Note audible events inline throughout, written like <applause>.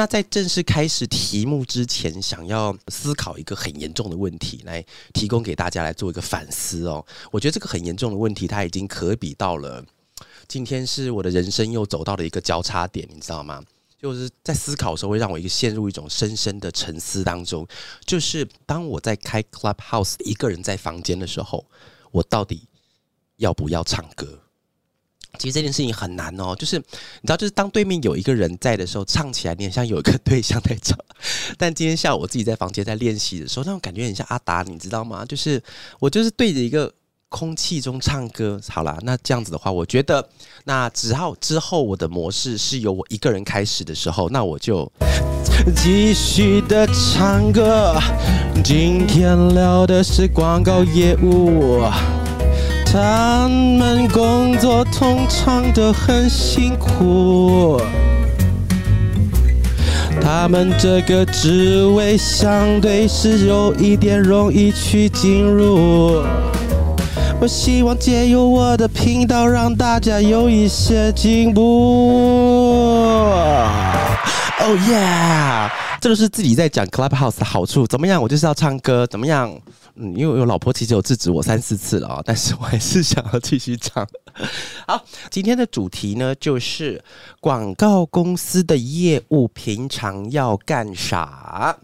那在正式开始题目之前，想要思考一个很严重的问题，来提供给大家来做一个反思哦。我觉得这个很严重的问题，它已经可比到了今天是我的人生又走到了一个交叉点，你知道吗？就是在思考的时候，会让我一个陷入一种深深的沉思当中。就是当我在开 Clubhouse 一个人在房间的时候，我到底要不要唱歌？其实这件事情很难哦，就是你知道，就是当对面有一个人在的时候，唱起来你很像有一个对象在唱。<laughs> 但今天下午我自己在房间在练习的时候，那种感觉很像阿达，你知道吗？就是我就是对着一个空气中唱歌。好啦，那这样子的话，我觉得那只要之后我的模式是由我一个人开始的时候，那我就继续的唱歌。今天聊的是广告业务。他们工作通常都很辛苦，他们这个职位相对是有一点容易去进入。我希望借由我的频道，让大家有一些进步。Oh yeah！这就是自己在讲 Clubhouse 的好处。怎么样？我就是要唱歌。怎么样？嗯，因为我老婆其实有制止我三四次了啊，<laughs> 但是我还是想要继续唱。好，今天的主题呢，就是广告公司的业务平常要干啥。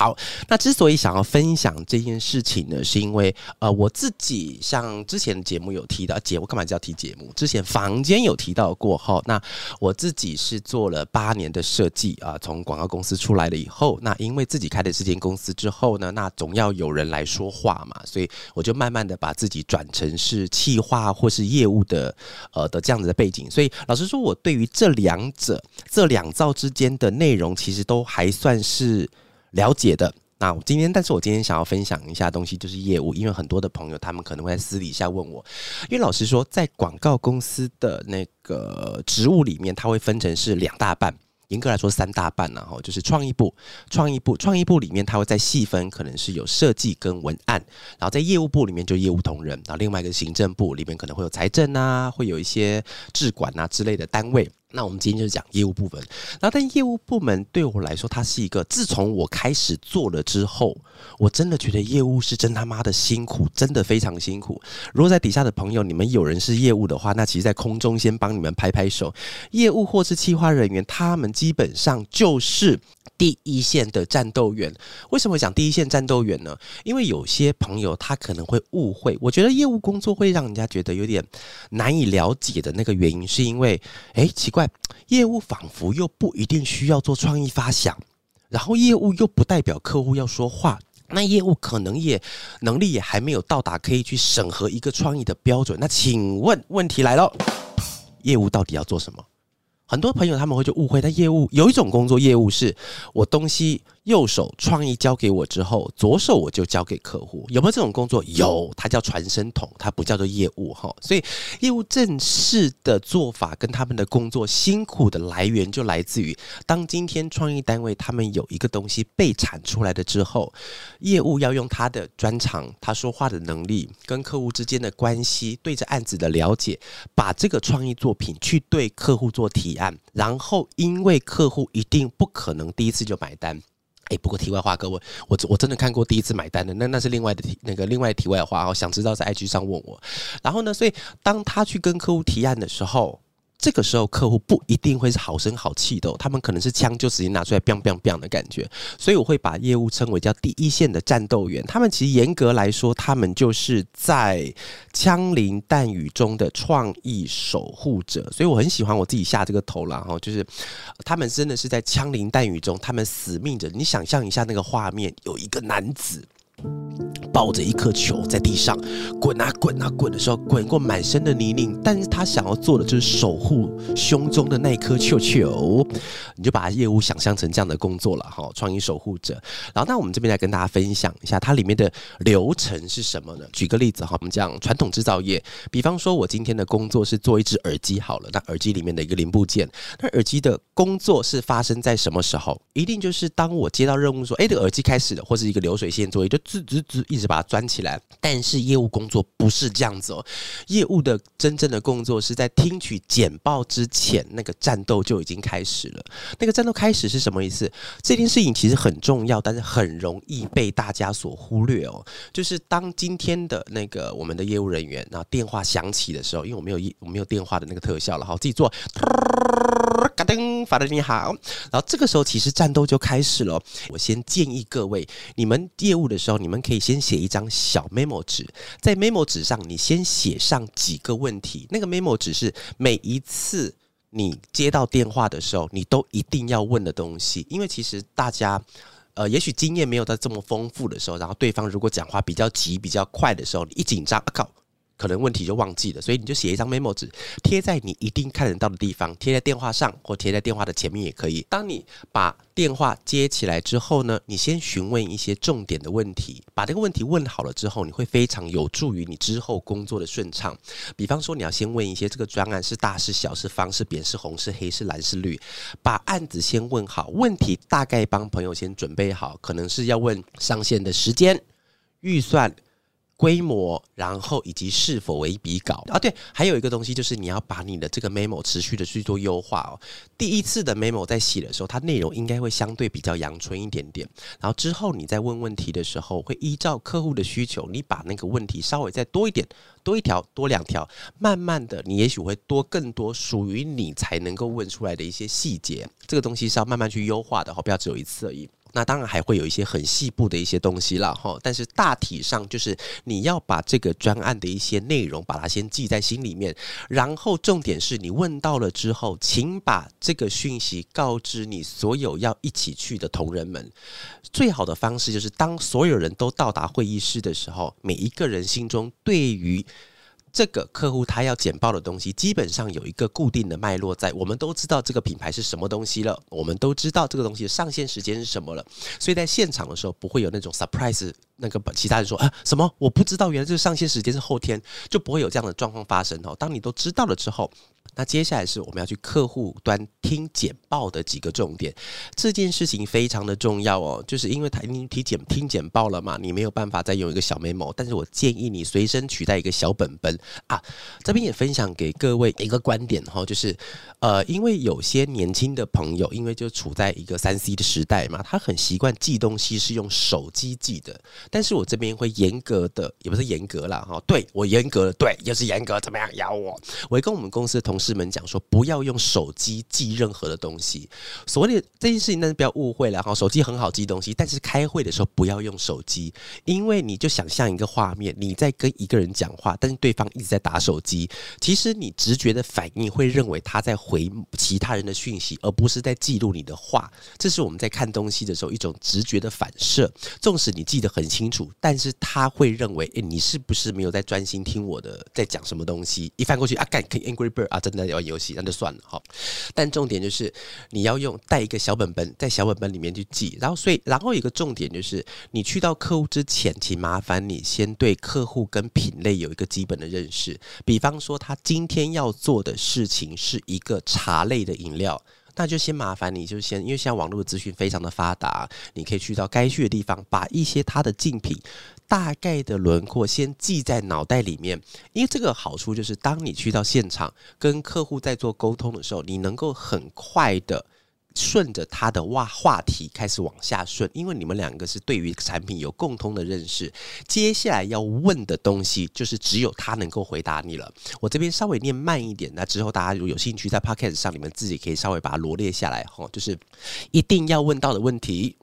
好，那之所以想要分享这件事情呢，是因为呃，我自己像之前的节目有提到，节目干嘛叫提节目？之前房间有提到过后，那我自己是做了八年的设计啊，从广告公司出来了以后，那因为自己开的这间公司之后呢，那总要有人来说话嘛，所以我就慢慢的把自己转成是企划或是业务的呃的这样子的背景，所以老实说，我对于这两者这两造之间的内容，其实都还算是。了解的，那我今天，但是我今天想要分享一下东西，就是业务，因为很多的朋友他们可能会在私底下问我，因为老实说，在广告公司的那个职务里面，它会分成是两大半，严格来说三大半，然后就是创意部，创意部，创意部里面它会在细分，可能是有设计跟文案，然后在业务部里面就业务同仁，然后另外一个行政部里面可能会有财政啊，会有一些质管啊之类的单位。那我们今天就讲业务部门，然后但业务部门对我来说，它是一个自从我开始做了之后，我真的觉得业务是真他妈的辛苦，真的非常辛苦。如果在底下的朋友，你们有人是业务的话，那其实，在空中先帮你们拍拍手。业务或是企划人员，他们基本上就是第一线的战斗员。为什么讲第一线战斗员呢？因为有些朋友他可能会误会，我觉得业务工作会让人家觉得有点难以了解的那个原因，是因为，哎，奇怪。业务仿佛又不一定需要做创意发想，然后业务又不代表客户要说话，那业务可能也能力也还没有到达可以去审核一个创意的标准。那请问问题来了，业务到底要做什么？很多朋友他们会就误会，但业务有一种工作业务是我东西。右手创意交给我之后，左手我就交给客户。有没有这种工作？有，它叫传声筒，它不叫做业务哈。所以业务正式的做法跟他们的工作辛苦的来源，就来自于当今天创意单位他们有一个东西被产出来的之后，业务要用他的专长、他说话的能力、跟客户之间的关系、对着案子的了解，把这个创意作品去对客户做提案，然后因为客户一定不可能第一次就买单。哎，不过题外话，各位，我我真的看过第一次买单的，那那是另外的题，那个另外题外话哦。想知道在 IG 上问我，然后呢，所以当他去跟客户提案的时候。这个时候，客户不一定会是好声好气的，他们可能是枪就直接拿出来，biang biang biang 的感觉。所以我会把业务称为叫第一线的战斗员。他们其实严格来说，他们就是在枪林弹雨中的创意守护者。所以我很喜欢我自己下这个头了哈，就是他们真的是在枪林弹雨中，他们死命着。你想象一下那个画面，有一个男子。抱着一颗球在地上滚啊滚啊滚的时候，滚过满身的泥泞，但是他想要做的就是守护胸中的那颗球球。<laughs> 你就把业务想象成这样的工作了哈，创意守护者。然后，那我们这边来跟大家分享一下它里面的流程是什么呢？举个例子哈，我们讲传统制造业，比方说我今天的工作是做一只耳机好了，那耳机里面的一个零部件，那耳机的工作是发生在什么时候？一定就是当我接到任务说，哎，这个耳机开始了，或是一个流水线作业，就是直直一直。把它钻起来。但是业务工作不是这样子哦，业务的真正的工作是在听取简报之前，那个战斗就已经开始了。那个战斗开始是什么意思？这件事情其实很重要，但是很容易被大家所忽略哦。就是当今天的那个我们的业务人员，然后电话响起的时候，因为我没有一我没有电话的那个特效了，好，自己做。嘎噔，法德你好。然后这个时候其实战斗就开始了。我先建议各位，你们业务的时候，你们可以先写一张小 memo 纸，在 memo 纸上你先写上几个问题。那个 memo 纸是每一次你接到电话的时候，你都一定要问的东西。因为其实大家，呃，也许经验没有在这么丰富的时候，然后对方如果讲话比较急、比较快的时候，你一紧张，啊靠！可能问题就忘记了，所以你就写一张 memo 纸，贴在你一定看得到的地方，贴在电话上或贴在电话的前面也可以。当你把电话接起来之后呢，你先询问一些重点的问题，把这个问题问好了之后，你会非常有助于你之后工作的顺畅。比方说，你要先问一些这个专案是大是小是方是扁是红是黑是蓝是绿，把案子先问好，问题大概帮朋友先准备好，可能是要问上线的时间、预算。规模，然后以及是否为笔稿啊？对，还有一个东西就是你要把你的这个 memo 持续的去做优化哦。第一次的 memo 在写的时候，它内容应该会相对比较阳春一点点。然后之后你在问问题的时候，会依照客户的需求，你把那个问题稍微再多一点，多一条，多两条，慢慢的，你也许会多更多属于你才能够问出来的一些细节。这个东西是要慢慢去优化的哈，不要只有一次而已。那当然还会有一些很细部的一些东西了哈，但是大体上就是你要把这个专案的一些内容把它先记在心里面，然后重点是你问到了之后，请把这个讯息告知你所有要一起去的同仁们。最好的方式就是当所有人都到达会议室的时候，每一个人心中对于。这个客户他要简报的东西，基本上有一个固定的脉络在。我们都知道这个品牌是什么东西了，我们都知道这个东西上线时间是什么了，所以在现场的时候不会有那种 surprise，那个其他人说啊什么我不知道，原来这个上线时间是后天，就不会有这样的状况发生哦。当你都知道了之后。那接下来是我们要去客户端听简报的几个重点，这件事情非常的重要哦，就是因为他已经听简听简报了嘛，你没有办法再用一个小 memo，但是我建议你随身取带一个小本本啊。这边也分享给各位一个观点哈，就是呃，因为有些年轻的朋友，因为就处在一个三 C 的时代嘛，他很习惯记东西是用手机记的，但是我这边会严格的，也不是严格啦哈，对我严格，对，又是严格，怎么样咬我？我会跟我们公司的同事们讲说，不要用手机记任何的东西。所谓这件事情，但是不要误会了哈。手机很好记东西，但是开会的时候不要用手机，因为你就想象一个画面，你在跟一个人讲话，但是对方一直在打手机。其实你直觉的反应会认为他在回其他人的讯息，而不是在记录你的话。这是我们在看东西的时候一种直觉的反射。纵使你记得很清楚，但是他会认为，诶，你是不是没有在专心听我的在讲什么东西？一翻过去啊，干，Angry Bird 啊，真的要。游戏那就算了哈，但重点就是你要用带一个小本本，在小本本里面去记。然后，所以，然后一个重点就是，你去到客户之前，请麻烦你先对客户跟品类有一个基本的认识。比方说，他今天要做的事情是一个茶类的饮料。那就先麻烦你，就先，因为现在网络的资讯非常的发达，你可以去到该去的地方，把一些它的竞品大概的轮廓先记在脑袋里面。因为这个好处就是，当你去到现场跟客户在做沟通的时候，你能够很快的。顺着他的话话题开始往下顺，因为你们两个是对于产品有共通的认识。接下来要问的东西，就是只有他能够回答你了。我这边稍微念慢一点，那之后大家如果有兴趣，在 podcast 上你们自己可以稍微把它罗列下来哈，就是一定要问到的问题。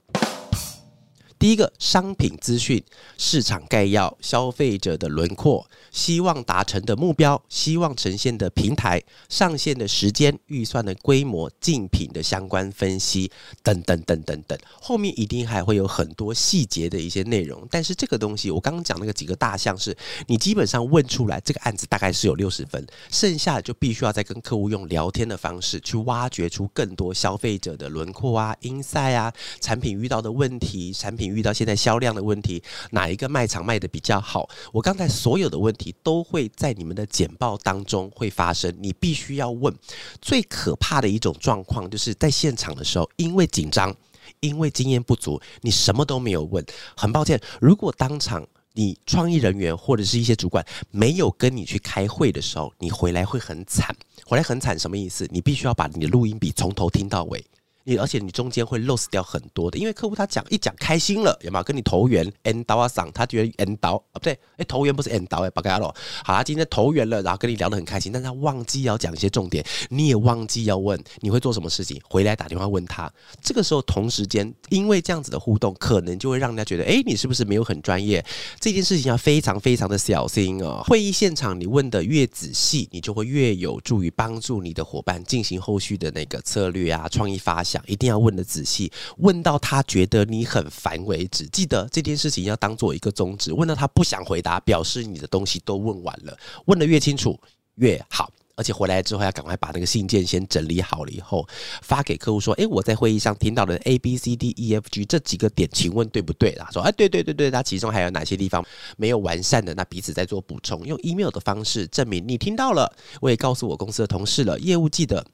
第一个商品资讯、市场概要、消费者的轮廓、希望达成的目标、希望呈现的平台、上线的时间、预算的规模、竞品的相关分析等等等等等。后面一定还会有很多细节的一些内容。但是这个东西，我刚刚讲那个几个大项，是你基本上问出来，这个案子大概是有六十分，剩下的就必须要再跟客户用聊天的方式去挖掘出更多消费者的轮廓啊、insight 啊、产品遇到的问题、产品。遇到现在销量的问题，哪一个卖场卖的比较好？我刚才所有的问题都会在你们的简报当中会发生，你必须要问。最可怕的一种状况就是在现场的时候，因为紧张，因为经验不足，你什么都没有问。很抱歉，如果当场你创意人员或者是一些主管没有跟你去开会的时候，你回来会很惨。回来很惨什么意思？你必须要把你的录音笔从头听到尾。你而且你中间会 lose 掉很多的，因为客户他讲一讲开心了，有没有跟你投缘？end 到啊赏，他觉得 end 到啊不对，哎投缘不是 end 到哎，不该了。好他今天投缘了，然后跟你聊得很开心，但他忘记要讲一些重点，你也忘记要问你会做什么事情，回来打电话问他。这个时候同时间，因为这样子的互动，可能就会让人家觉得，哎，你是不是没有很专业？这件事情要非常非常的小心哦。会议现场你问的越仔细，你就会越有助于帮助你的伙伴进行后续的那个策略啊，创意发想，一定要问的仔。细问到他觉得你很烦为止，记得这件事情要当做一个宗旨。问到他不想回答，表示你的东西都问完了。问的越清楚越好，而且回来之后要赶快把那个信件先整理好了以后发给客户说：“诶，我在会议上听到的 A B C D E F G 这几个点，请问对不对？”他说：“哎，对对对对，他其中还有哪些地方没有完善的？那彼此在做补充，用 email 的方式证明你听到了。我也告诉我公司的同事了，业务记得。”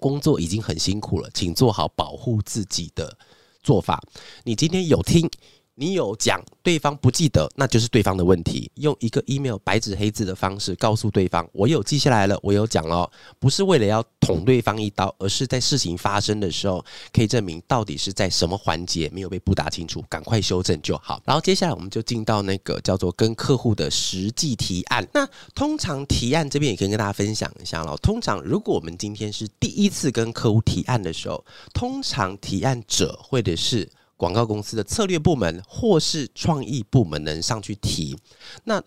工作已经很辛苦了，请做好保护自己的做法。你今天有听，你有讲，对方不记得，那就是对方的问题。用一个 email 白纸黑字的方式告诉对方，我有记下来了，我有讲了，不是为了要捅对方一刀，而是在事情发生的时候，可以证明到底是在什么环节没有被布达清楚，赶快修正就好。然后接下来我们就进到那个叫做跟客户的实际提案。那通常提案这边也可以跟大家分享一下了。通常如果我们今天是第一次跟客户提案的时候，通常提案者或者是广告公司的策略部门或是创意部门能上去提。那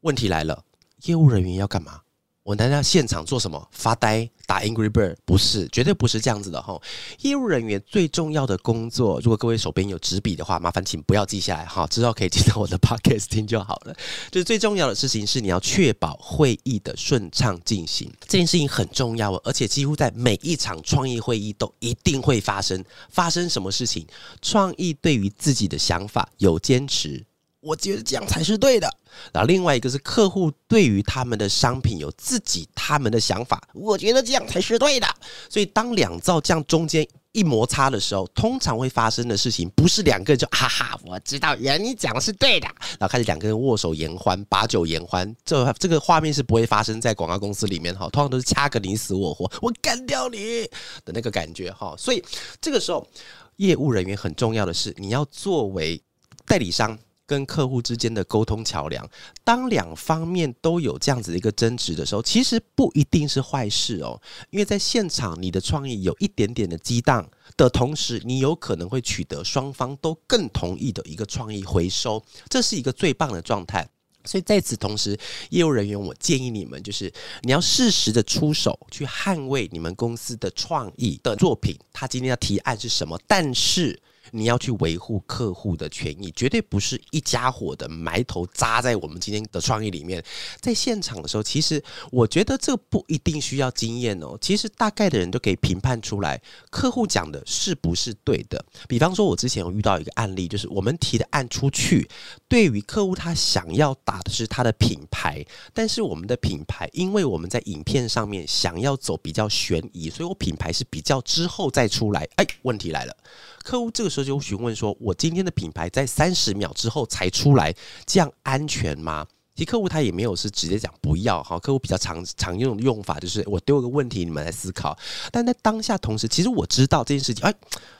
问题来了，业务人员要干嘛？我难道现场做什么？发呆打 Angry Bird？不是，绝对不是这样子的哈。业务人员最重要的工作，如果各位手边有纸笔的话，麻烦请不要记下来哈，之后可以记到我的 <laughs> Podcast 听就好了。就是最重要的事情是，你要确保会议的顺畅进行，这件事情很重要，而且几乎在每一场创意会议都一定会发生。发生什么事情？创意对于自己的想法有坚持。我觉得这样才是对的。然后另外一个是客户对于他们的商品有自己他们的想法，我觉得这样才是对的。所以当两造这样中间一摩擦的时候，通常会发生的事情不是两个人就哈哈，我知道原来你讲的是对的，然后开始两个人握手言欢，把酒言欢。这这个画面是不会发生在广告公司里面哈，通常都是掐个你死我活，我干掉你的那个感觉哈。所以这个时候业务人员很重要的是，你要作为代理商。跟客户之间的沟通桥梁，当两方面都有这样子的一个争执的时候，其实不一定是坏事哦。因为在现场，你的创意有一点点的激荡的同时，你有可能会取得双方都更同意的一个创意回收，这是一个最棒的状态。所以在此同时，业务人员，我建议你们就是你要适时的出手去捍卫你们公司的创意的作品。他今天要提案是什么？但是。你要去维护客户的权益，绝对不是一家伙的埋头扎在我们今天的创意里面。在现场的时候，其实我觉得这不一定需要经验哦。其实大概的人都可以评判出来，客户讲的是不是对的。比方说，我之前有遇到一个案例，就是我们提的案出去，对于客户他想要打的是他的品牌，但是我们的品牌，因为我们在影片上面想要走比较悬疑，所以我品牌是比较之后再出来。哎，问题来了。客户这个时候就询问说：“我今天的品牌在三十秒之后才出来，这样安全吗？”其实客户他也没有是直接讲不要哈。客户比较常常用用法就是我丢个问题，你们来思考。但在当下同时，其实我知道这件事情，哎。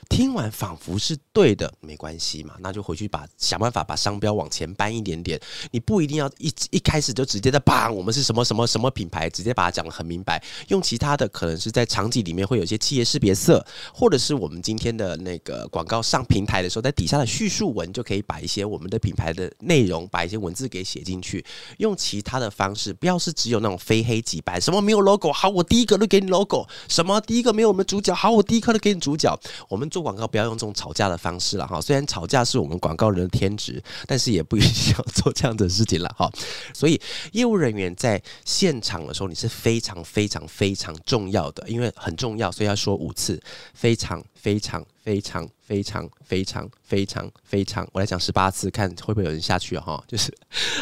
听完仿佛是对的，没关系嘛，那就回去把想办法把商标往前搬一点点。你不一定要一一开始就直接的把我们是什么什么什么品牌，直接把它讲的很明白。用其他的可能是在场景里面会有一些企业识别色，或者是我们今天的那个广告上平台的时候，在底下的叙述文就可以把一些我们的品牌的内容，把一些文字给写进去。用其他的方式，不要是只有那种非黑即白，什么没有 logo，好，我第一个都给你 logo；什么第一个没有我们主角，好，我第一颗都给你主角。我们做。广告不要用这种吵架的方式了哈，虽然吵架是我们广告人的天职，但是也不一定要做这样的事情了哈。所以业务人员在现场的时候，你是非常非常非常重要的，因为很重要，所以要说五次，非常非常。非常非常非常非常非常，我来讲十八次，看会不会有人下去哈。就是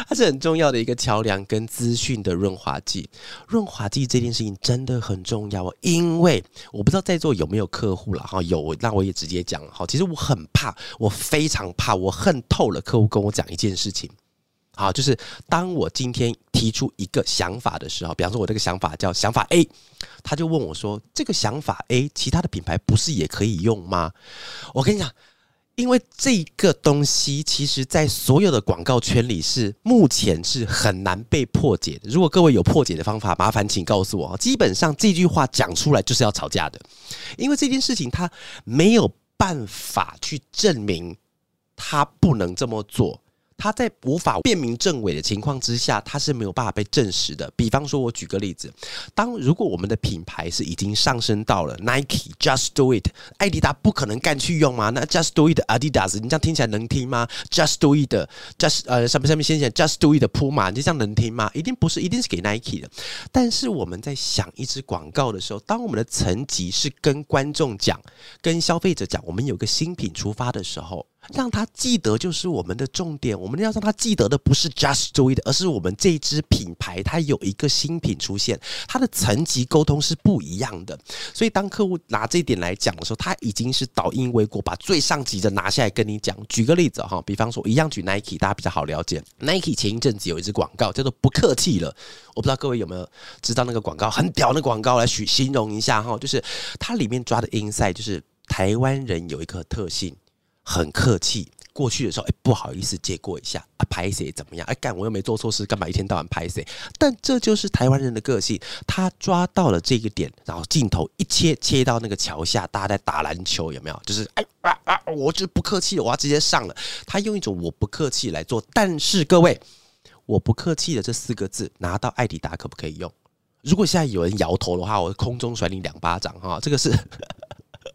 它是很重要的一个桥梁跟资讯的润滑剂。润滑剂这件事情真的很重要哦，因为我不知道在座有没有客户了哈。有，那我也直接讲哈。其实我很怕，我非常怕，我恨透了客户跟我讲一件事情。好，就是当我今天提出一个想法的时候，比方说我这个想法叫想法 A，他就问我说：“这个想法 A，其他的品牌不是也可以用吗？”我跟你讲，因为这个东西，其实在所有的广告圈里是目前是很难被破解的。如果各位有破解的方法，麻烦请告诉我。基本上这句话讲出来就是要吵架的，因为这件事情它没有办法去证明他不能这么做。他在无法辨明正伪的情况之下，他是没有办法被证实的。比方说，我举个例子，当如果我们的品牌是已经上升到了 Nike Just Do It，艾迪达不可能干去用吗？那 Just Do It Adidas，你这样听起来能听吗？Just Do It Just 呃上面上面先讲 Just Do It Puma，你这样能听吗？一定不是，一定是给 Nike 的。但是我们在想一支广告的时候，当我们的层级是跟观众讲、跟消费者讲，我们有个新品出发的时候。让他记得就是我们的重点，我们要让他记得的不是 Just Do It，而是我们这支品牌它有一个新品出现，它的层级沟通是不一样的。所以当客户拿这一点来讲的时候，他已经是倒因为果，把最上级的拿下来跟你讲。举个例子哈，比方说一样举 Nike，大家比较好了解。Nike 前一阵子有一支广告叫做“不客气了”，我不知道各位有没有知道那个广告，很屌的广告来形形容一下哈，就是它里面抓的 inside 就是台湾人有一个特性。很客气，过去的时候，哎，不好意思，借过一下啊，拍谁怎么样？哎，干，我又没做错事，干嘛一天到晚拍谁？但这就是台湾人的个性，他抓到了这个点，然后镜头一切切到那个桥下，大家在打篮球，有没有？就是哎啊啊，我就不客气了，我要直接上了。他用一种我不客气来做，但是各位，我不客气的这四个字拿到艾迪达可不可以用？如果现在有人摇头的话，我空中甩你两巴掌哈，这个是。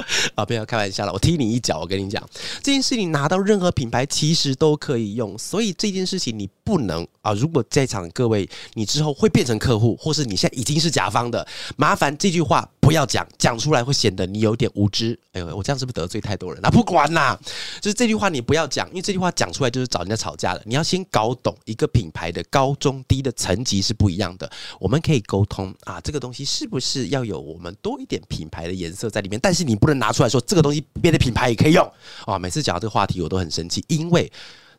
<laughs> 啊，不要开玩笑了，我踢你一脚。我跟你讲，这件事情拿到任何品牌其实都可以用，所以这件事情你不能啊。如果在场各位，你之后会变成客户，或是你现在已经是甲方的，麻烦这句话不要讲，讲出来会显得你有点无知。哎呦，我这样是不是得罪太多人？<laughs> 那不管啦，就是这句话你不要讲，因为这句话讲出来就是找人家吵架的。你要先搞懂一个品牌的高中低的层级是不一样的。我们可以沟通啊，这个东西是不是要有我们多一点品牌的颜色在里面？但是你不能拿出来说这个东西别的品牌也可以用啊！每次讲到这个话题，我都很生气，因为。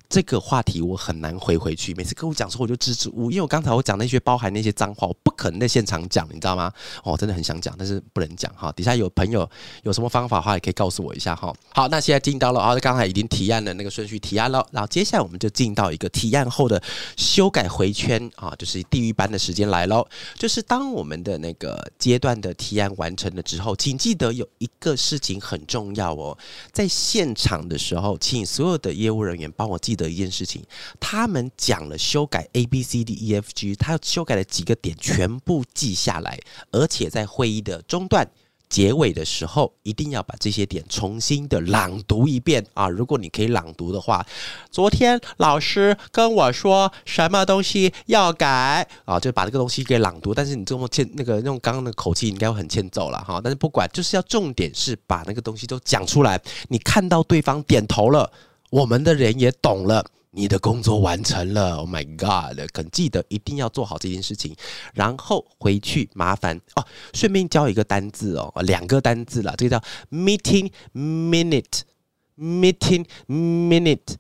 这个话题我很难回回去，每次跟我讲说我就支支吾吾，因为我刚才我讲那些包含那些脏话，我不可能在现场讲，你知道吗？哦，真的很想讲，但是不能讲哈。底下有朋友有什么方法的话，也可以告诉我一下哈。好，那现在进到了啊，刚才已经提案的那个顺序提案了，然后接下来我们就进到一个提案后的修改回圈啊，就是地狱般的时间来喽。就是当我们的那个阶段的提案完成了之后，请记得有一个事情很重要哦，在现场的时候，请所有的业务人员帮我记。的一件事情，他们讲了修改 A B C D E F G，他修改了几个点，全部记下来，而且在会议的中段、结尾的时候，一定要把这些点重新的朗读一遍啊！如果你可以朗读的话，昨天老师跟我说什么东西要改啊，就把这个东西给朗读。但是你这么欠那个用刚刚的口气，应该会很欠揍了哈。但是不管，就是要重点是把那个东西都讲出来。你看到对方点头了。我们的人也懂了，你的工作完成了。Oh my god！可记得一定要做好这件事情，然后回去麻烦哦，顺便教一个单字哦，两个单字了，这个叫 meeting minute，meeting minute。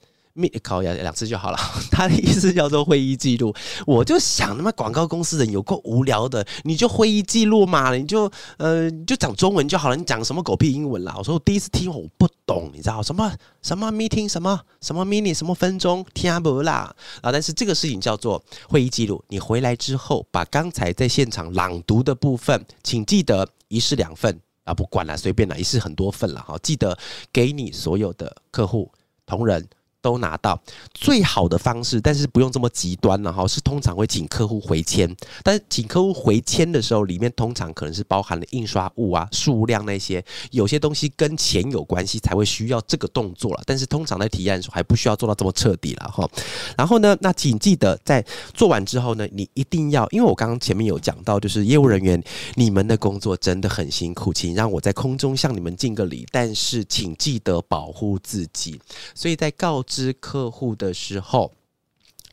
考两两次就好了。<laughs> 他的意思叫做会议记录，我就想他妈广告公司人有够无聊的，你就会议记录嘛，你就呃就讲中文就好了，你讲什么狗屁英文啦？我说我第一次听我不懂，你知道什么什么 meeting 什么什么 mini 什么分钟听不啦啊？但是这个事情叫做会议记录，你回来之后把刚才在现场朗读的部分，请记得一式两份啊，不管了，随便了，一式很多份了哈，记得给你所有的客户同仁。都拿到最好的方式，但是不用这么极端了哈。是通常会请客户回签，但是请客户回签的时候，里面通常可能是包含了印刷物啊、数量那些，有些东西跟钱有关系才会需要这个动作了。但是通常在提案的时候还不需要做到这么彻底了哈。然后呢，那请记得在做完之后呢，你一定要，因为我刚刚前面有讲到，就是业务人员你们的工作真的很辛苦，请让我在空中向你们敬个礼，但是请记得保护自己。所以在告。知客户的时候，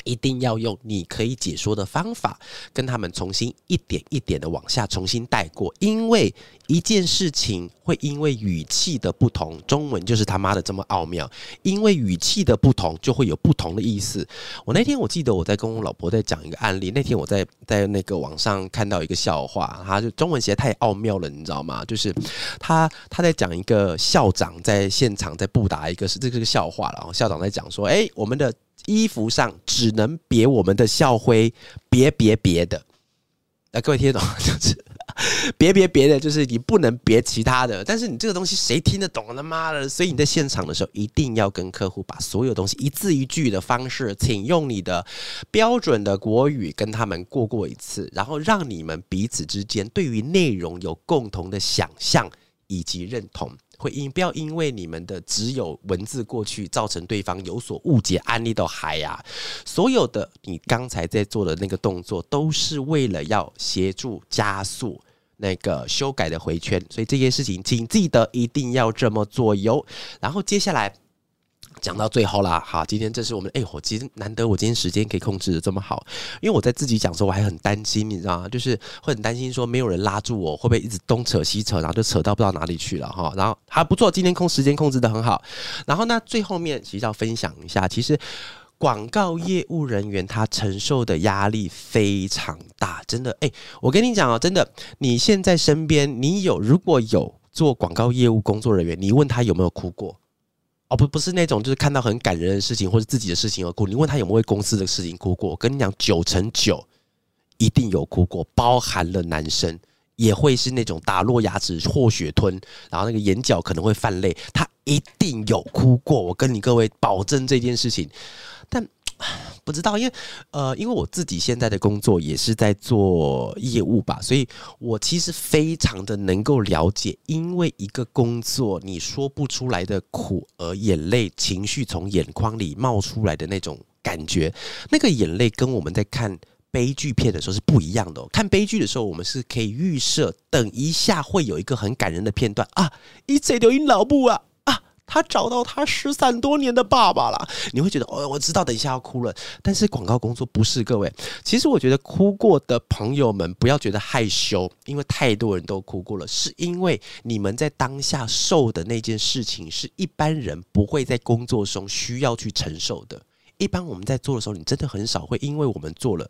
一定要用你可以解说的方法，跟他们重新一点一点的往下重新带过，因为一件事情会因为语气的不同，中文就是他妈的这么奥妙，因为语气的不同就会有不同的意思。我那天我记得我在跟我老婆在讲一个案例，那天我在在那个网上看到一个笑话，他就中文写的太奥妙了，你知道吗？就是他他在讲一个校长在现场在布达一个是这个个笑话，然后校长在讲说，哎，我们的。衣服上只能别我们的校徽，别别别的。啊各位听得懂？就是 <laughs> 别别别的，就是你不能别其他的。但是你这个东西谁听得懂？他妈的！所以你在现场的时候，一定要跟客户把所有东西一字一句的方式，请用你的标准的国语跟他们过过一次，然后让你们彼此之间对于内容有共同的想象以及认同。会因不要因为你们的只有文字过去，造成对方有所误解。安利都嗨呀，所有的你刚才在做的那个动作，都是为了要协助加速那个修改的回圈。所以这些事情，请记得一定要这么做哟。然后接下来。讲到最后啦，好，今天这是我们哎，我今天难得我今天时间可以控制的这么好，因为我在自己讲的时候我还很担心，你知道吗？就是会很担心说没有人拉住我，会不会一直东扯西扯，然后就扯到不知道哪里去了哈。然后还不错，今天控时间控制的很好。然后呢，最后面其实要分享一下，其实广告业务人员他承受的压力非常大，真的哎，我跟你讲啊，真的，你现在身边你有如果有做广告业务工作人员，你问他有没有哭过？不，不是那种就是看到很感人的事情或者自己的事情而哭。你问他有没有为公司的事情哭过？我跟你讲，九成九一定有哭过，包含了男生也会是那种打落牙齿或血吞，然后那个眼角可能会泛泪，他一定有哭过。我跟你各位保证这件事情，但。不知道，因为呃，因为我自己现在的工作也是在做业务吧，所以我其实非常的能够了解，因为一个工作你说不出来的苦，而眼泪情绪从眼眶里冒出来的那种感觉，那个眼泪跟我们在看悲剧片的时候是不一样的。看悲剧的时候，我们是可以预设，等一下会有一个很感人的片段啊，一切都因老布啊。他找到他失散多年的爸爸了，你会觉得哦，我知道，等一下要哭了。但是广告工作不是各位，其实我觉得哭过的朋友们不要觉得害羞，因为太多人都哭过了，是因为你们在当下受的那件事情是一般人不会在工作中需要去承受的。一般我们在做的时候，你真的很少会，因为我们做了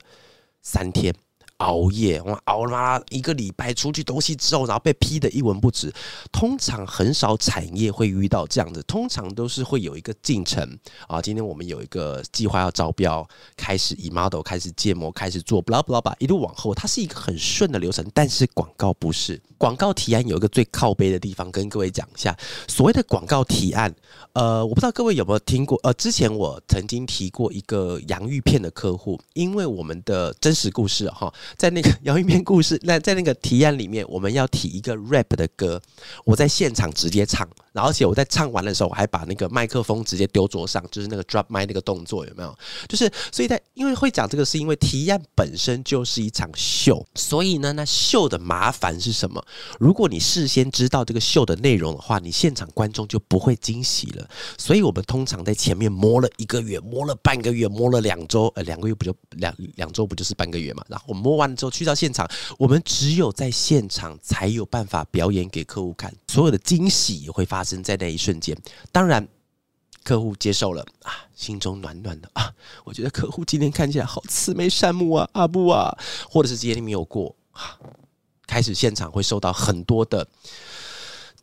三天。熬夜，我熬了一个礼拜出去东西之后，然后被批的一文不值。通常很少产业会遇到这样的，通常都是会有一个进程啊。今天我们有一个计划要招标，开始以 model 开始建模，开始做，blah blah blah，一路往后，它是一个很顺的流程。但是广告不是，广告提案有一个最靠背的地方，跟各位讲一下。所谓的广告提案，呃，我不知道各位有没有听过，呃，之前我曾经提过一个洋芋片的客户，因为我们的真实故事哈。在那个洋芋片故事，那在那个提案里面，我们要提一个 rap 的歌，我在现场直接唱，而且我在唱完的时候，我还把那个麦克风直接丢桌上，就是那个 drop 麦那个动作有没有？就是所以在因为会讲这个，是因为提案本身就是一场秀，所以呢，那秀的麻烦是什么？如果你事先知道这个秀的内容的话，你现场观众就不会惊喜了。所以我们通常在前面摸了一个月，摸了半个月，摸了两周，呃，两个月不就两两周不就是半个月嘛？然后摸完之后去到现场，我们只有在现场才有办法表演给客户看，所有的惊喜也会发生在那一瞬间。当然，客户接受了啊，心中暖暖的啊，我觉得客户今天看起来好慈眉善目啊，阿布啊，或者是今天没有过啊，开始现场会受到很多的。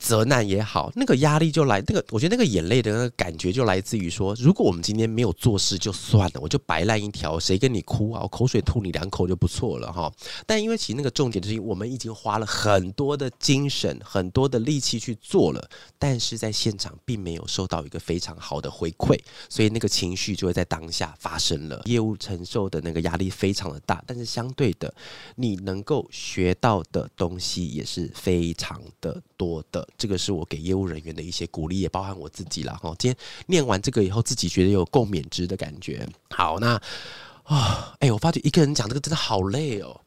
责难也好，那个压力就来，那个我觉得那个眼泪的那个感觉就来自于说，如果我们今天没有做事就算了，我就白烂一条，谁跟你哭啊？我口水吐你两口就不错了哈。但因为其实那个重点就是，我们已经花了很多的精神、很多的力气去做了，但是在现场并没有收到一个非常好的回馈，所以那个情绪就会在当下发生了。业务承受的那个压力非常的大，但是相对的，你能够学到的东西也是非常的多的。这个是我给业务人员的一些鼓励，也包含我自己了哈。今天念完这个以后，自己觉得有共勉之的感觉。好，那啊，哎，我发觉一个人讲这个真的好累哦。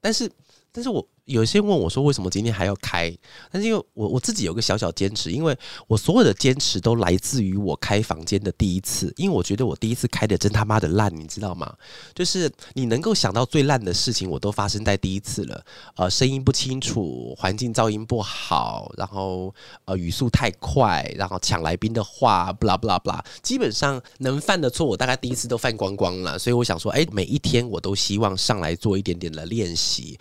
但是，但是我有些问我说，为什么今天还要开？但是因为我我自己有个小小坚持，因为我所有的坚持都来自于我开房间的第一次，因为我觉得我第一次开的真他妈的烂，你知道吗？就是你能够想到最烂的事情，我都发生在第一次了。呃，声音不清楚，环境噪音不好，然后呃语速太快，然后抢来宾的话，不啦不啦不啦，基本上能犯的错，我大概第一次都犯光光了。所以我想说，哎，每一天我都希望上来做一点点的练习。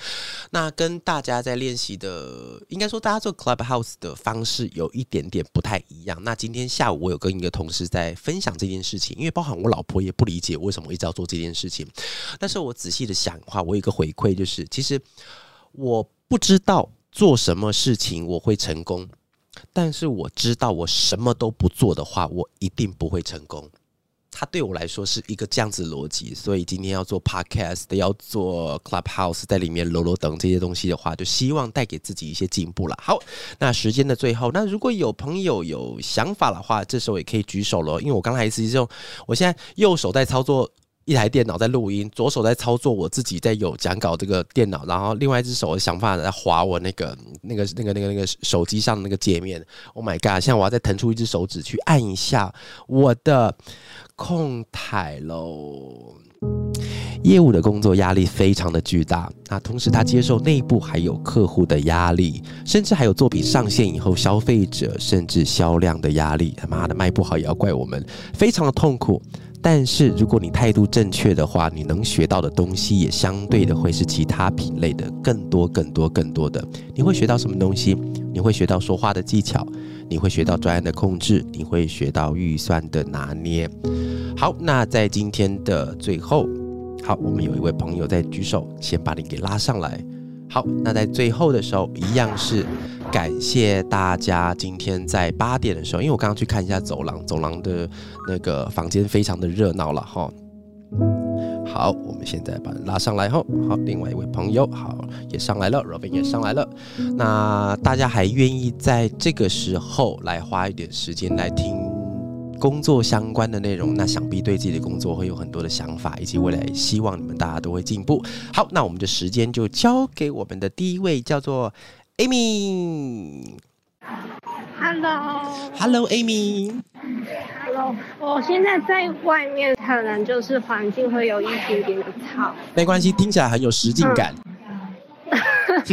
那跟大家在练习的，应该说大家做 Clubhouse 的方式有一点点不太一样。那今天下午我有跟一个同事在分享这件事情，因为包含我老婆也不理解为什么一直要做这件事情。但是我仔细的想的话，我有一个回馈就是，其实我不知道做什么事情我会成功，但是我知道我什么都不做的话，我一定不会成功。它对我来说是一个这样子逻辑，所以今天要做 podcast，要做 clubhouse，在里面楼楼等这些东西的话，就希望带给自己一些进步了。好，那时间的最后，那如果有朋友有想法的话，这时候也可以举手了，因为我刚才是用我现在右手在操作。一台电脑在录音，左手在操作我自己在有讲稿这个电脑，然后另外一只手的想法在划我那个那个那个那个那个手机上的那个界面。Oh my god！现在我要再腾出一只手指去按一下我的控台喽。业务的工作压力非常的巨大，那同时他接受内部还有客户的压力，甚至还有作品上线以后消费者甚至销量的压力。他妈的卖不好也要怪我们，非常的痛苦。但是如果你态度正确的话，你能学到的东西也相对的会是其他品类的更多、更多、更多的。你会学到什么东西？你会学到说话的技巧，你会学到专业的控制，你会学到预算的拿捏。好，那在今天的最后，好，我们有一位朋友在举手，先把你给拉上来。好，那在最后的时候，一样是感谢大家今天在八点的时候，因为我刚刚去看一下走廊，走廊的那个房间非常的热闹了哈。好，我们现在把人拉上来后，好，另外一位朋友好也上来了，Robin 也上来了。那大家还愿意在这个时候来花一点时间来听？工作相关的内容，那想必对自己的工作会有很多的想法，以及未来希望你们大家都会进步。好，那我们的时间就交给我们的第一位，叫做 Amy。Hello，Hello，Amy。Hello，我现在在外面，可能就是环境会有一点点的吵。没关系，听起来很有实境感。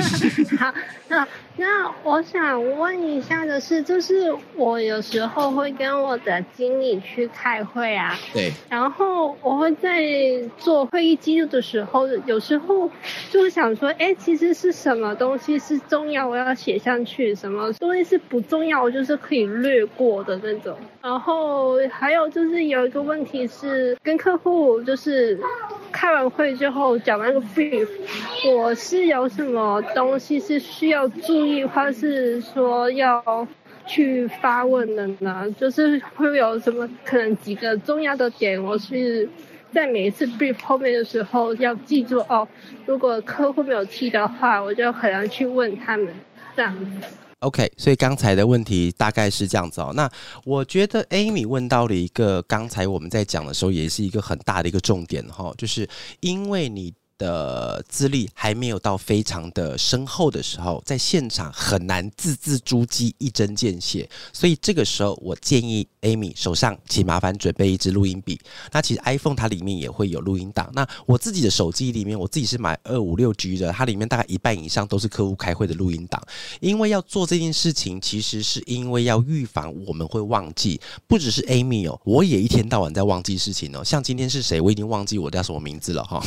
<laughs> 好，那那我想问一下的是，就是我有时候会跟我的经理去开会啊，对，然后我会在做会议记录的时候，有时候就想说，哎，其实是什么东西是重要，我要写上去；什么东西是不重要，我就是可以略过的那种。然后还有就是有一个问题是，跟客户就是开完会之后讲完个 brief，我是有什么东西是需要注意，或是说要去发问的呢？就是会有什么可能几个重要的点，我是在每一次 brief 后面的时候要记住哦。如果客户没有提的话，我就可能去问他们这样子。OK，所以刚才的问题大概是这样子哦。那我觉得 Amy 问到了一个刚才我们在讲的时候，也是一个很大的一个重点哈，就是因为你。的资历还没有到非常的深厚的时候，在现场很难字字珠玑、一针见血，所以这个时候我建议 Amy 手上请麻烦准备一支录音笔。那其实 iPhone 它里面也会有录音档。那我自己的手机里面，我自己是买二五六 G 的，它里面大概一半以上都是客户开会的录音档。因为要做这件事情，其实是因为要预防我们会忘记，不只是 Amy 哦，我也一天到晚在忘记事情哦。像今天是谁，我已经忘记我叫什么名字了哈。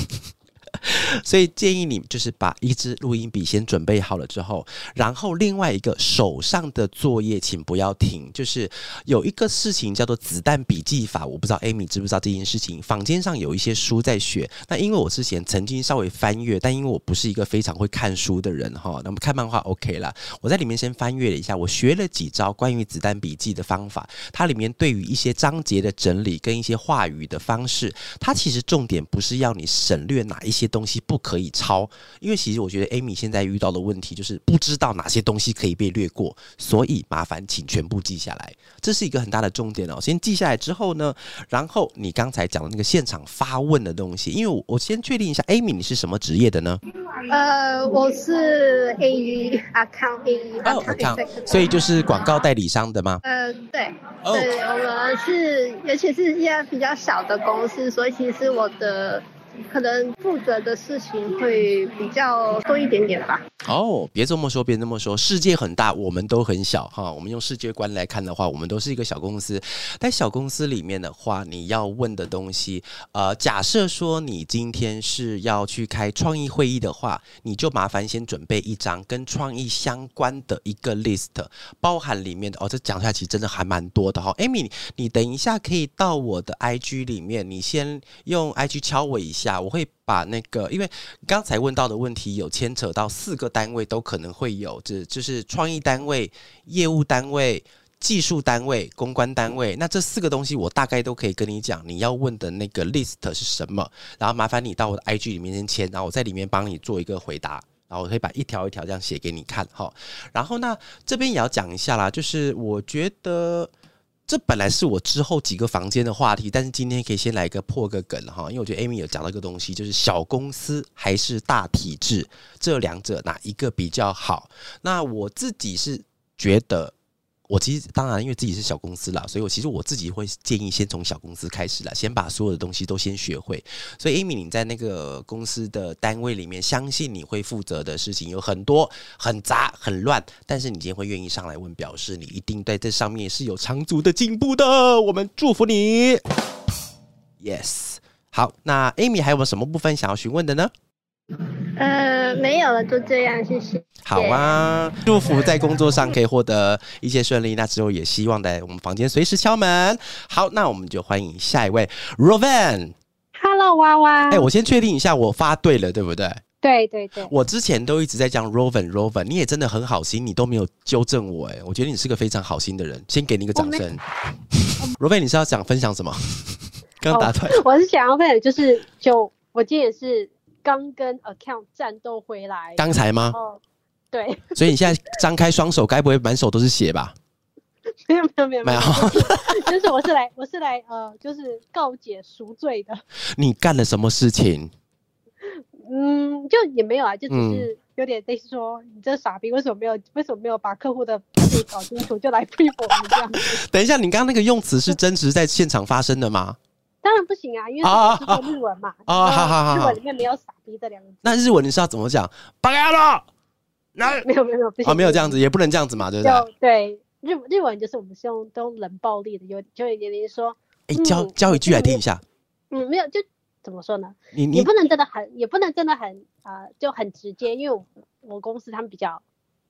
<laughs> 所以建议你就是把一支录音笔先准备好了之后，然后另外一个手上的作业请不要停。就是有一个事情叫做子弹笔记法，我不知道 Amy 知不知道这件事情。坊间上有一些书在学，那因为我之前曾经稍微翻阅，但因为我不是一个非常会看书的人哈，那么看漫画 OK 了。我在里面先翻阅了一下，我学了几招关于子弹笔记的方法。它里面对于一些章节的整理跟一些话语的方式，它其实重点不是要你省略哪一些。东西不可以抄，因为其实我觉得 Amy 现在遇到的问题就是不知道哪些东西可以被略过，所以麻烦请全部记下来，这是一个很大的重点哦。先记下来之后呢，然后你刚才讲的那个现场发问的东西，因为我我先确定一下，Amy 你是什么职业的呢？呃，我是 A E account A E 哦 account，，account，所以就是广告代理商的吗？呃，对，哦对，我们是，尤其是一些比较小的公司，所以其实我的可能负责的事情会比较多一点点吧。哦，别这么说，别这么说，世界很大，我们都很小哈。我们用世界观来看的话，我们都是一个小公司。在小公司里面的话，你要问的东西，呃，假设说你今天是要去开创意会议的话，你就麻烦先准备一张跟创意相关的一个 list，包含里面的哦，这讲下来其实真的还蛮多的哈。Amy，你等一下可以到我的 IG 里面，你先用 IG 敲我一下，我会把那个，因为刚才问到的问题有牵扯到四个单位都可能会有，这就是创意单位、业务单位。技术单位、公关单位，那这四个东西我大概都可以跟你讲，你要问的那个 list 是什么，然后麻烦你到我的 IG 里面先签，然后我在里面帮你做一个回答，然后我会把一条一条这样写给你看哈。然后呢，这边也要讲一下啦，就是我觉得这本来是我之后几个房间的话题，但是今天可以先来一个破个梗哈，因为我觉得 Amy 有讲到一个东西，就是小公司还是大体制，这两者哪一个比较好？那我自己是觉得。我其实当然，因为自己是小公司啦，所以我其实我自己会建议先从小公司开始啦，先把所有的东西都先学会。所以，Amy，你在那个公司的单位里面，相信你会负责的事情有很多，很杂很乱，但是你今天会愿意上来问，表示你一定在这上面是有长足的进步的。我们祝福你，Yes。好，那 Amy 还有没有什么部分想要询问的呢？呃，没有了，就这样，谢谢。好啊，祝福在工作上可以获得一切顺利。那之后也希望在我们房间随时敲门。好，那我们就欢迎下一位 Rovan。Hello，娃娃。哎、我先确定一下，我发对了，对不对？对对对，我之前都一直在讲 Rovan Rovan，你也真的很好心，你都没有纠正我，哎，我觉得你是个非常好心的人，先给你一个掌声。Rovan，你是要想分享什么？<laughs> 刚打断。我是想要分享，就是就我今天也是刚跟 account 战斗回来，刚才吗？哦，对，所以你现在张开双手，该不会满手都是血吧？没有没有没有没有，<laughs> 就是我是来我是来呃，就是告解赎罪的，你干了什么事情？嗯，就也没有啊，就只嗯是有点类似说，你这傻逼为什么没有为什么没有把客户的事搞清楚，就来 pre 我们这样？<laughs> 等一下，你刚刚那个用词是真实在现场发生的吗？当然不行啊，因为啊是说日文嘛，啊啊好好好日文里面没有傻逼这两个字，那日文你是要怎么讲？八嘎了，那<laughs> 没有没有没有不行啊没有这样子，也不能这样子嘛，对不对？就对日日文就是我们是用都用冷暴力的，有就有点说，哎，教嗯教一句来听一下。嗯，没有就怎么说呢？你你也不能真的很，也不能真的很呃就很直接，因为我我公司他们比较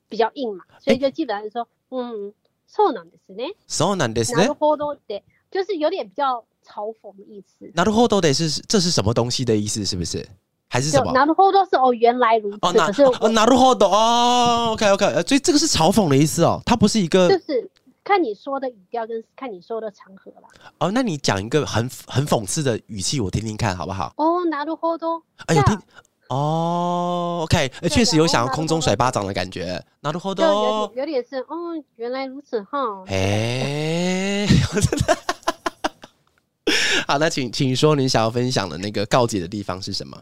比较硬嘛，所以就基本上说，嗯，そうなんですね。そうなんですねなる。ほどで， 就是有点比较嘲讽的意思。なるほど的是这是什么东西的意思？是不是？还是就什么？なるほど是哦，原来如此。哦，那可是我哦，なるほど哦，OK OK，呃，所以这个是嘲讽的意思哦，它不是一个就是看你说的语调跟看你说的场合啦。哦。那你讲一个很很讽刺的语气，我听听看好不好？哦，なるほど。哎，有这听哦，OK，呃确实有想要空中甩巴掌的感觉。なるほ就有ど点，有点是，哦，原来如此哈。哎，<laughs> 我真的。 <laughs> 好，那请请说你想要分享的那个告解的地方是什么？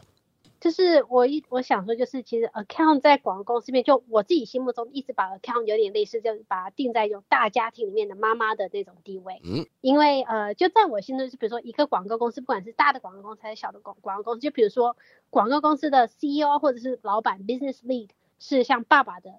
就是我一我想说，就是其实 account 在广告公司里面，就我自己心目中一直把 account 有点类似，就是把它定在一种大家庭里面的妈妈的那种地位。嗯，因为呃，就在我心中，就比如说一个广告公司，不管是大的广告公司还是小的广广告公司，就比如说广告公司的 CEO 或者是老板 business lead 是像爸爸的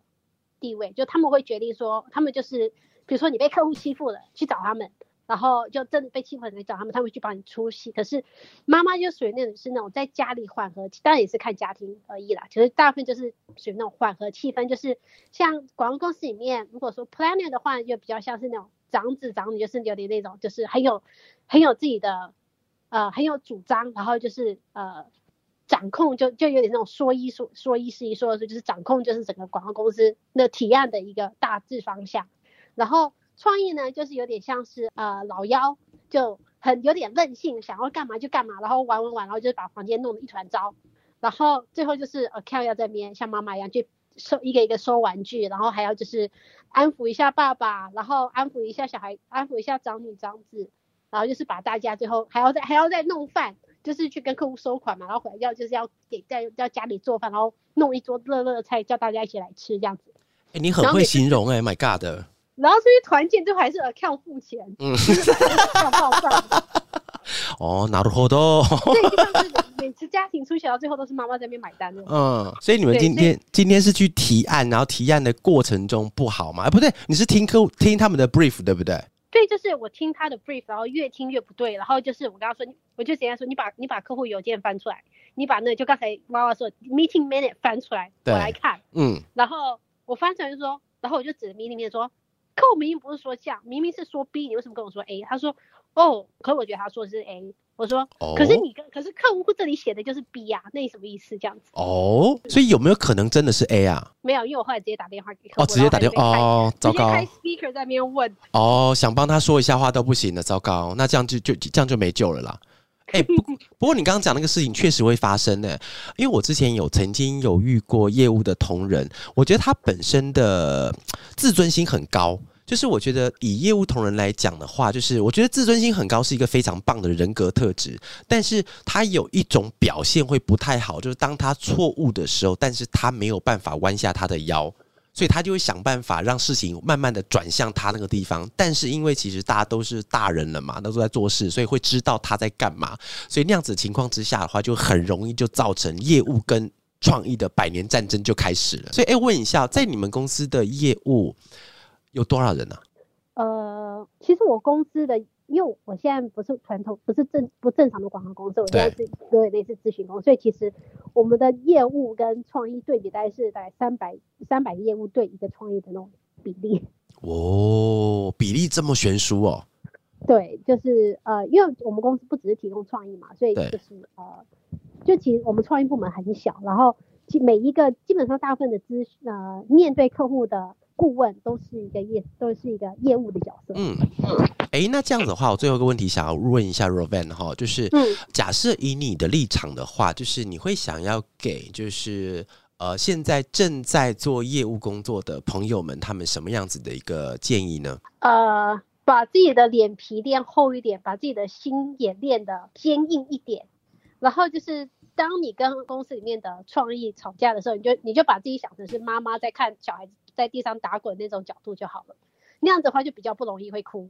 地位，就他们会决定说，他们就是比如说你被客户欺负了，去找他们。然后就真的被欺负的人找他们，他们会去帮你出戏。可是妈妈就属于那种是那种在家里缓和，当然也是看家庭而已啦。其实大部分就是属于那种缓和气氛，就是像广告公司里面，如果说 planner 的话，就比较像是那种长子长女，就是有点那种就是很有很有自己的呃很有主张，然后就是呃掌控就就有点那种说一说说一是一，说二是就是掌控就是整个广告公司的提案的一个大致方向，然后。创意呢，就是有点像是呃老妖，就很有点任性，想要干嘛就干嘛，然后玩玩玩，然后就是把房间弄得一团糟，然后最后就是 a c a l 要在边像妈妈一样去收一个一个收玩具，然后还要就是安抚一下爸爸，然后安抚一下小孩，安抚一下长女长子，然后就是把大家最后还要再还要再弄饭，就是去跟客户收款嘛，然后回来要就是要给在要家里做饭，然后弄一桌热热的菜，叫大家一起来吃这样子。哎、你很会形容哎、m y God，然后这些团建最后还是 account 付钱，<laughs> 嗯就是把 account 报账。哦，拿るほど。所以就像是每次家庭出席到最后都是妈妈在那边买单那种。嗯，所以你们对今天今天是去提案，然后提案的过程中不好吗？哎、不对，你是听客户听他们的 brief 对不对？对，就是我听他的 brief，然后越听越不对，然后就是我跟他说，我就直接说，你把你把客户邮件翻出来，你把那就刚才娃娃说 meeting minute 翻出来，我对来看，嗯，然后我翻出来就说，然后我就指着 meeting minute 说， 客户明明不是说这样，明明是说 B，你为什么跟我说 A？他说，哦，可我觉得他说的是 A，我说，哦可是你跟可是客户这里写的就是 B 呀、那你什么意思？这样子哦，所以有没有可能真的是 A 啊？没有，因为我后来直接打电话给客户，哦，直接打电话哦，糟糕 speaker 在那边问，哦，想帮他说一下话都不行了，糟糕，那这样就就这样就没救了啦。哎、不过不过你刚刚讲那个事情确实会发生呢、因为我之前有曾经有遇过业务的同仁，我觉得他本身的自尊心很高。就是我觉得以业务同仁来讲的话，就是我觉得自尊心很高是一个非常棒的人格特质，但是他有一种表现会不太好，就是当他错误的时候，但是他没有办法弯下他的腰，所以他就会想办法让事情慢慢的转向他那个地方。但是因为其实大家都是大人了嘛，都在做事，所以会知道他在干嘛。所以那样子情况之下的话，就很容易就造成业务跟创意的百年战争就开始了。所以，哎、问一下，在你们公司的业务有多少人啊？呃，其实我公司的，因为我现在不是传统，不是正不正常的广告公司，我现在是对类似咨询公司，所以其实我们的业务跟创意对比大概是大概三百三百个业务对一个创意的那种比例。哦，比例这么悬殊哦。对，就是呃，因为我们公司不只是提供创意嘛，所以就是呃，就其实我们创意部门很小，然后其每一个基本上大部分的咨呃面对客户的顾问都是一个业都是一个业务的角色。嗯，哎、那这样子的话，我最后一个问题想要问一下 Rovan 哈，就是嗯假设以你的立场的话，就是你会想要给就是呃现在正在做业务工作的朋友们，他们什么样子的一个建议呢？呃，把自己的脸皮练厚一点，把自己的心也练得坚硬一点。然后就是，当你跟公司里面的创意吵架的时候，你就你就把自己想成是妈妈在看小孩子在地上打滚那种角度就好了。那样子的话就比较不容易会哭。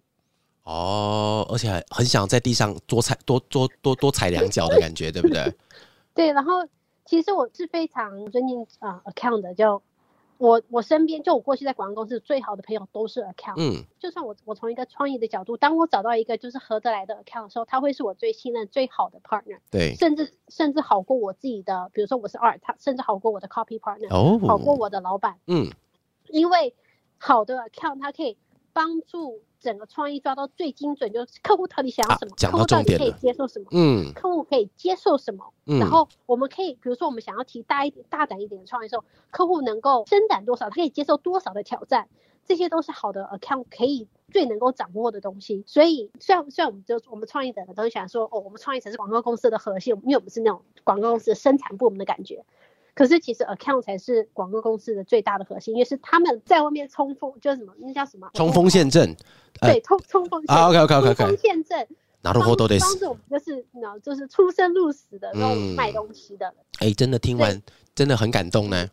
哦，而且很想在地上多踩多多多多踩两脚的感觉，对不对？<laughs> 对，然后其实我是非常尊敬啊、呃 account 的，就我我身边就我过去在广告公司最好的朋友都是 account。嗯，就算我我从一个创意的角度，当我找到一个就是合得来的 account 的时候，他会是我最信任、最好的 partner，对。甚至甚至好过我自己的，比如说我是 art，他甚至好过我的 copy partner，、哦，好过我的老板，嗯，因为好的 account 它可以帮助整个创意抓到最精准，就是客户到底想要什么，啊客户到底可以接受什么，嗯客户可以接受什么，嗯，然后我们可以，比如说我们想要提大一点、大胆一点的创意的时候，客户能够伸展多少，他可以接受多少的挑战，这些都是好的 account 可以最能够掌握的东西。所以，虽然虽然我们就我们创意的人都很喜欢说，哦，我们创意才是广告公司的核心，因为我们是那种广告公司的生产部门的感觉。可是其实 account 才是广告公司的最大的核心，因为是他们在外面冲锋，就是什么，那叫什么？冲锋陷阵。呃对，冲冲锋陷啊，OK，OK，OK，OK 冲锋陷阵。なるほどです。帮助我们就是，那就是出生入死的那种嗯卖东西的人。哎、真的听完真的很感动呢，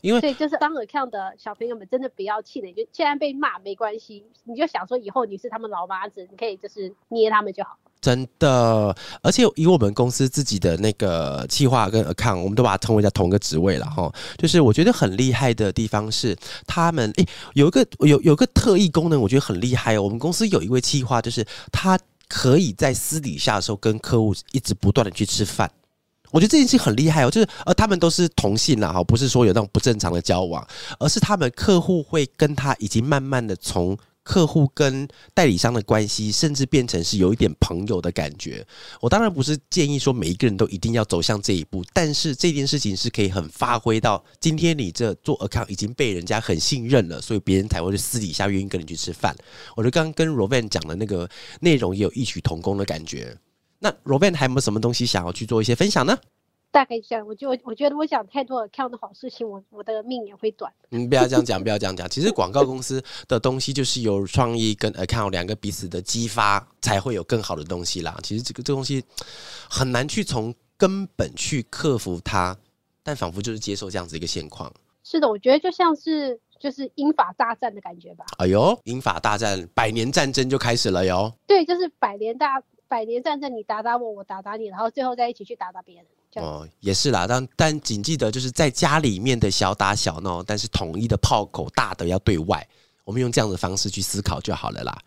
因为对，就是当 account 的小朋友们真的不要气馁，就既然被骂没关系，你就想说以后你是他们老妈子，你可以就是捏他们就好。 真的，而且以我们公司自己的那个企划跟 account，我们都把它称为在同一个职位了哈。就是我觉得很厉害的地方是，他们诶、有一个有有个特异功能，我觉得很厉害哦。我们公司有一位企划，就是他可以在私底下的时候跟客户一直不断的去吃饭。我觉得这件事很厉害哦，就是呃，他们都是同性啦，哈，不是说有那种不正常的交往，而是他们客户会跟他已经慢慢的从客户跟代理商的关系，甚至变成是有一点朋友的感觉。我当然不是建议说每一个人都一定要走向这一步，但是这件事情是可以很发挥到今天你这做 account 已经被人家很信任了，所以别人才会私底下愿意跟你去吃饭。我觉得刚刚跟 Rovan 讲的那个内容也有异曲同工的感觉。那 Rovan 还有没有什么东西想要去做一些分享呢？大概这样。我就我觉得我讲太多了，看的好事情，我我的命也会短。嗯，不要这样讲，<laughs> 不要这样讲。其实广告公司的东西就是有创意跟 account 两个彼此的激发，才会有更好的东西啦。其实这个这东西很难去从根本去克服它，但仿佛就是接受这样子一个现况。是的，我觉得就像是就是英法大战的感觉吧。哎呦，英法大战，百年战争就开始了哟。对，就是百年大百年战争，你打打我，我打打你，然后最后再一起去打打别人。哦，也是啦，但但谨记得就是在家里面的小打小闹，但是统一的炮口大的要对外，我们用这样的方式去思考就好了啦。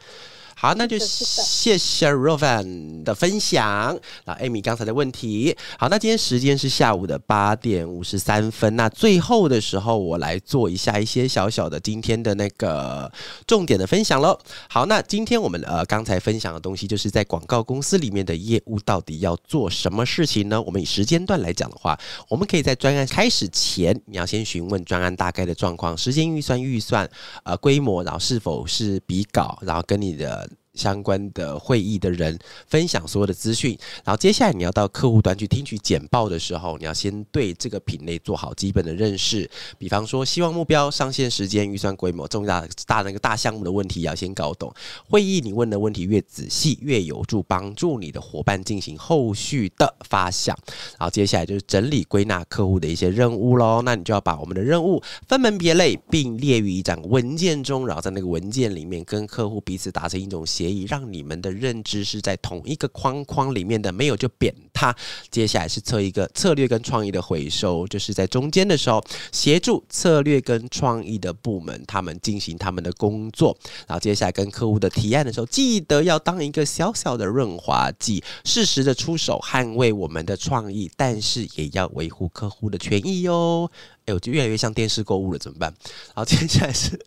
好，那就谢谢 Rovan 的分享。那 Amy 刚才的问题，好，那今天时间是下午的八点五十三分。那最后的时候，我来做一下一些小小的今天的那个重点的分享喽。好，那今天我们呃刚才分享的东西，就是在广告公司里面的业务到底要做什么事情呢？我们以时间段来讲的话，我们可以在专案开始前，你要先询问专案大概的状况、时间预算、预算呃规模，然后是否是比稿，然后跟你的。相关的会议的人分享所有的资讯，然后接下来你要到客户端去听取简报的时候，你要先对这个品类做好基本的认识。比方说，希望目标、上线时间、预算规模、重大大那个大项目的问题要先搞懂。会议你问的问题越仔细，越有助帮助你的伙伴进行后续的发想。然后接下来就是整理归纳客户的一些任务喽。那你就要把我们的任务分门别类，并列于一张文件中，然后在那个文件里面跟客户彼此达成一种协。可以让你们的认知是在同一个框框里面的，没有就扁它。接下来是测一个策略跟创意的回收，就是在中间的时候协助策略跟创意的部门他们进行他们的工作。然后接下来跟客户的提案的时候，记得要当一个小小的润滑剂，适时的出手捍卫我们的创意，但是也要维护客户的权益哟。哎，我就越来越像电视购物了，怎么办？然后 <laughs> 接下来是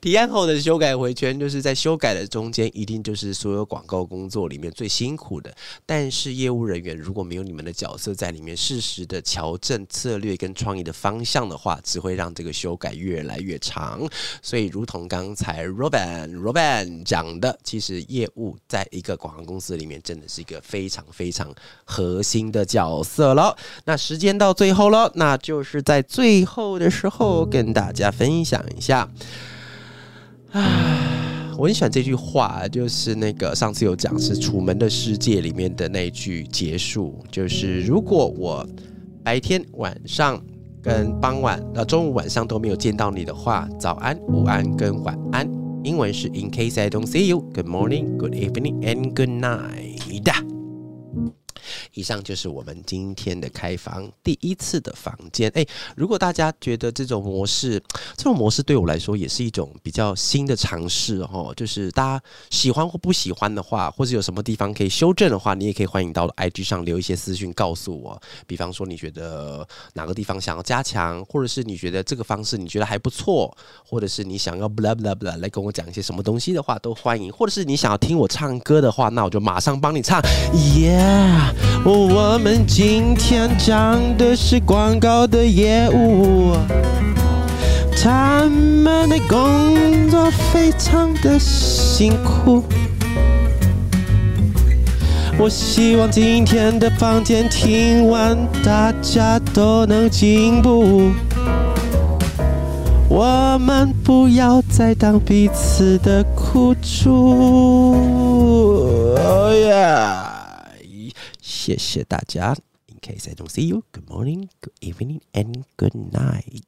提案后的修改回圈，就是在修改的中间，一定就是所有广告工作里面最辛苦的。但是业务人员如果没有你们的角色在里面，适时的调整策略跟创意的方向的话，只会让这个修改越来越长。所以，如同刚才 Robin Robin 讲的，其实业务在一个广告公司里面，真的是一个非常非常核心的角色了。那时间到最后了，那就是在最。最后的时候，跟大家分享一下。啊，我很喜欢这句话，就是那个上次有讲是《楚门的世界》里面的那句结束，就是如果我白天、晚上跟傍晚、呃中午、晚上都没有见到你的话，早安、午安跟晚安，英文是 In case I don't see you, good morning, good evening and good night。以上就是我们今天的开房第一次的房间。哎，如果大家觉得这种模式，这种模式对我来说也是一种比较新的尝试哦。就是大家喜欢或不喜欢的话，或者有什么地方可以修正的话，你也可以欢迎到 IG 上留一些私讯告诉我。比方说，你觉得哪个地方想要加强，或者是你觉得这个方式你觉得还不错，或者是你想要 blah blah blah 来跟我讲一些什么东西的话，都欢迎。或者是你想要听我唱歌的话，那我就马上帮你唱。Yeah。我们今天讲的是广告的业务，他们的工作非常的辛苦。我希望今天的房间听完，大家都能进步。我们不要再当彼此的苦主。Oh yeah. 谢谢大家。In case I don't see you, good morning, good evening, and good night.